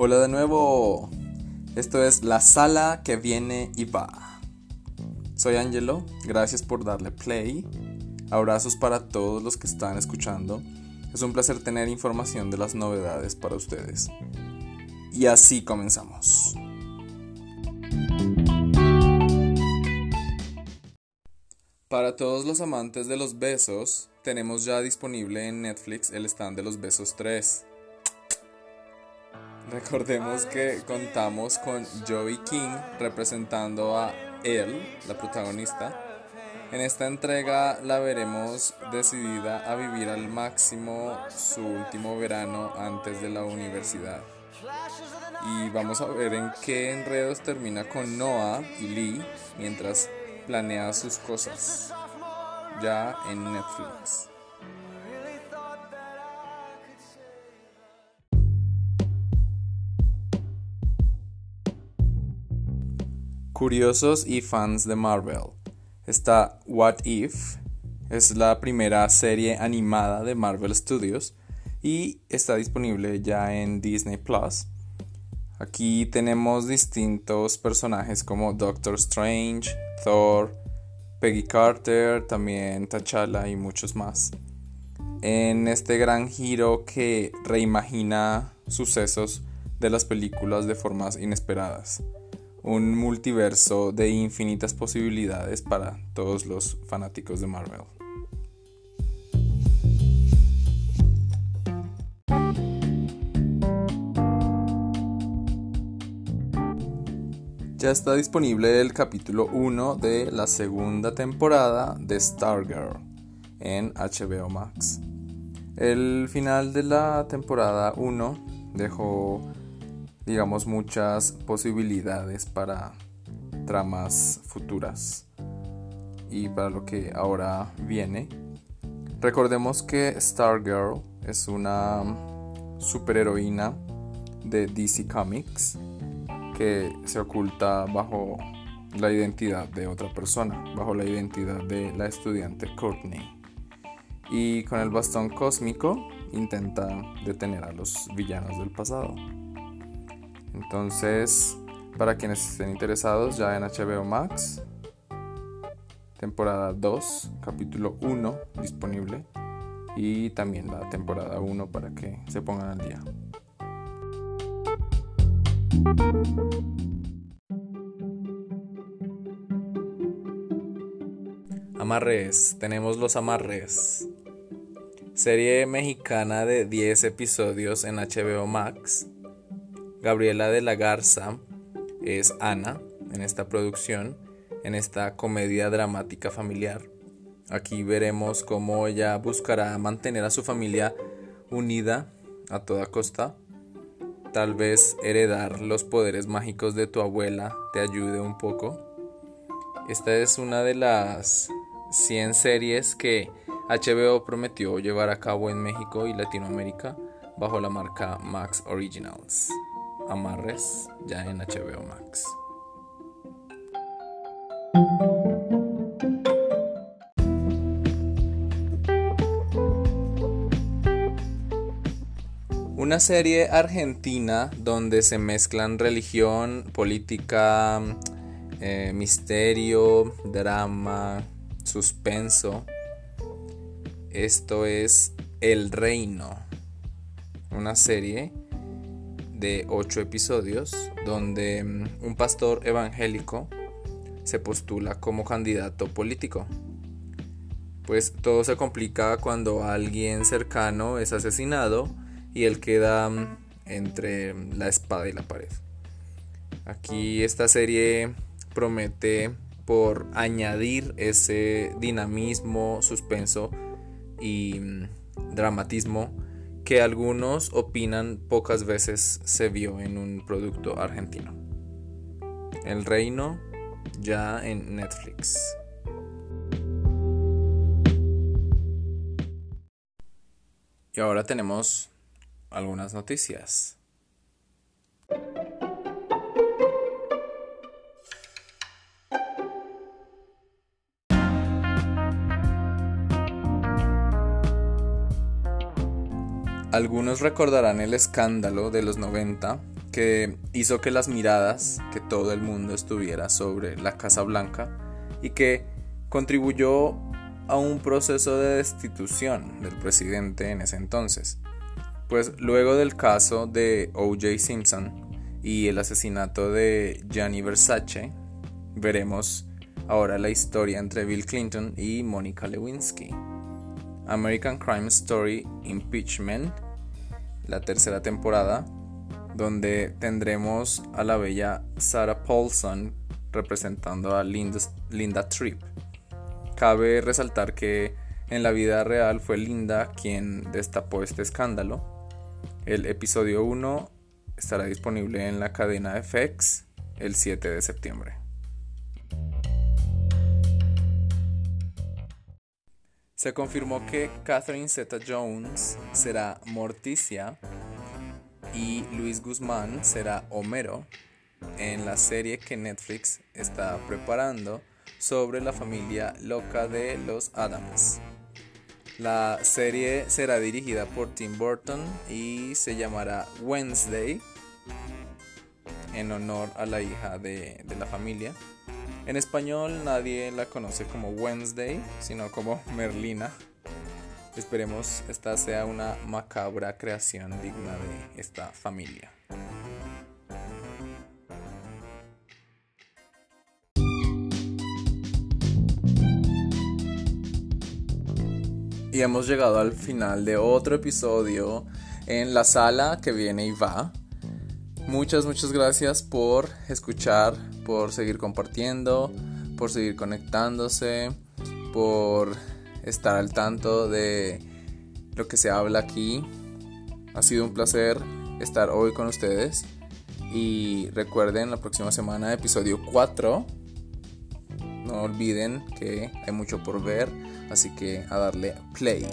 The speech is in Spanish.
Hola de nuevo. Esto es La Sala que viene y va. Soy Angelo, gracias por darle play. Abrazos para todos los que están escuchando. Es un placer tener información de las novedades para ustedes. Y así comenzamos. Para todos los amantes de los besos, tenemos ya disponible en Netflix el stand de los besos 3. Recordemos que contamos con Joey King representando a él, la protagonista. En esta entrega la veremos decidida a vivir al máximo su último verano antes de la universidad. Y vamos a ver en qué enredos termina con Noah y Lee mientras planea sus cosas. Ya en Netflix. Curiosos y fans de Marvel. Está What If, es la primera serie animada de Marvel Studios y está disponible ya en Disney Plus. Aquí tenemos distintos personajes como Doctor Strange, Thor, Peggy Carter, también T'Challa y muchos más. En este gran giro que reimagina sucesos de las películas de formas inesperadas un multiverso de infinitas posibilidades para todos los fanáticos de Marvel. Ya está disponible el capítulo 1 de la segunda temporada de Stargirl en HBO Max. El final de la temporada 1 dejó digamos, muchas posibilidades para tramas futuras y para lo que ahora viene. Recordemos que Stargirl es una superheroína de DC Comics que se oculta bajo la identidad de otra persona, bajo la identidad de la estudiante Courtney. Y con el bastón cósmico intenta detener a los villanos del pasado. Entonces, para quienes estén interesados, ya en HBO Max, temporada 2, capítulo 1 disponible. Y también la temporada 1 para que se pongan al día. Amarres, tenemos los amarres. Serie mexicana de 10 episodios en HBO Max Gabriela de la Garza es Ana en esta producción, en esta comedia dramática familiar. Aquí veremos cómo ella buscará mantener a su familia unida a toda costa. Tal vez heredar los poderes mágicos de tu abuela te ayude un poco. Esta es una de las 100 series que HBO prometió llevar a cabo en México y Latinoamérica bajo la marca Max Originals. Amarres ya en HBO Max. Una serie argentina donde se mezclan religión, política, eh, misterio, drama, suspenso. Esto es El Reino, una serie de ocho episodios donde mm, un pastor evangélico se postula como candidato político. Pues todo se complica cuando alguien cercano es asesinado y él queda mm, entre la espada y la pared. Aquí esta serie promete por añadir ese dinamismo, suspenso y mm, dramatismo que algunos opinan pocas veces se vio en un producto argentino. El Reino ya en Netflix. Y ahora tenemos algunas noticias. Algunos recordarán el escándalo de los 90 que hizo que las miradas, que todo el mundo estuviera sobre la Casa Blanca y que contribuyó a un proceso de destitución del presidente en ese entonces. Pues luego del caso de O.J. Simpson y el asesinato de Gianni Versace, veremos ahora la historia entre Bill Clinton y Monica Lewinsky. American Crime Story Impeachment, la tercera temporada, donde tendremos a la bella Sarah Paulson representando a Linda, Tripp. Cabe resaltar que en la vida real fue Linda quien destapó este escándalo. El episodio 1 estará disponible en la cadena FX el 7 de septiembre. Se confirmó que Catherine Zeta Jones será Morticia y Luis Guzmán será Homero en la serie que Netflix está preparando sobre la familia loca de los Adams. La serie será dirigida por Tim Burton y se llamará Wednesday en honor a la hija de, de la familia. En español nadie la conoce como Wednesday, sino como Merlina. Esperemos esta sea una macabra creación digna de esta familia. Y hemos llegado al final de otro episodio en la sala que viene y va. Muchas, muchas gracias por escuchar, por seguir compartiendo, por seguir conectándose, por estar al tanto de lo que se habla aquí. Ha sido un placer estar hoy con ustedes. Y recuerden la próxima semana, episodio 4. No olviden que hay mucho por ver, así que a darle play.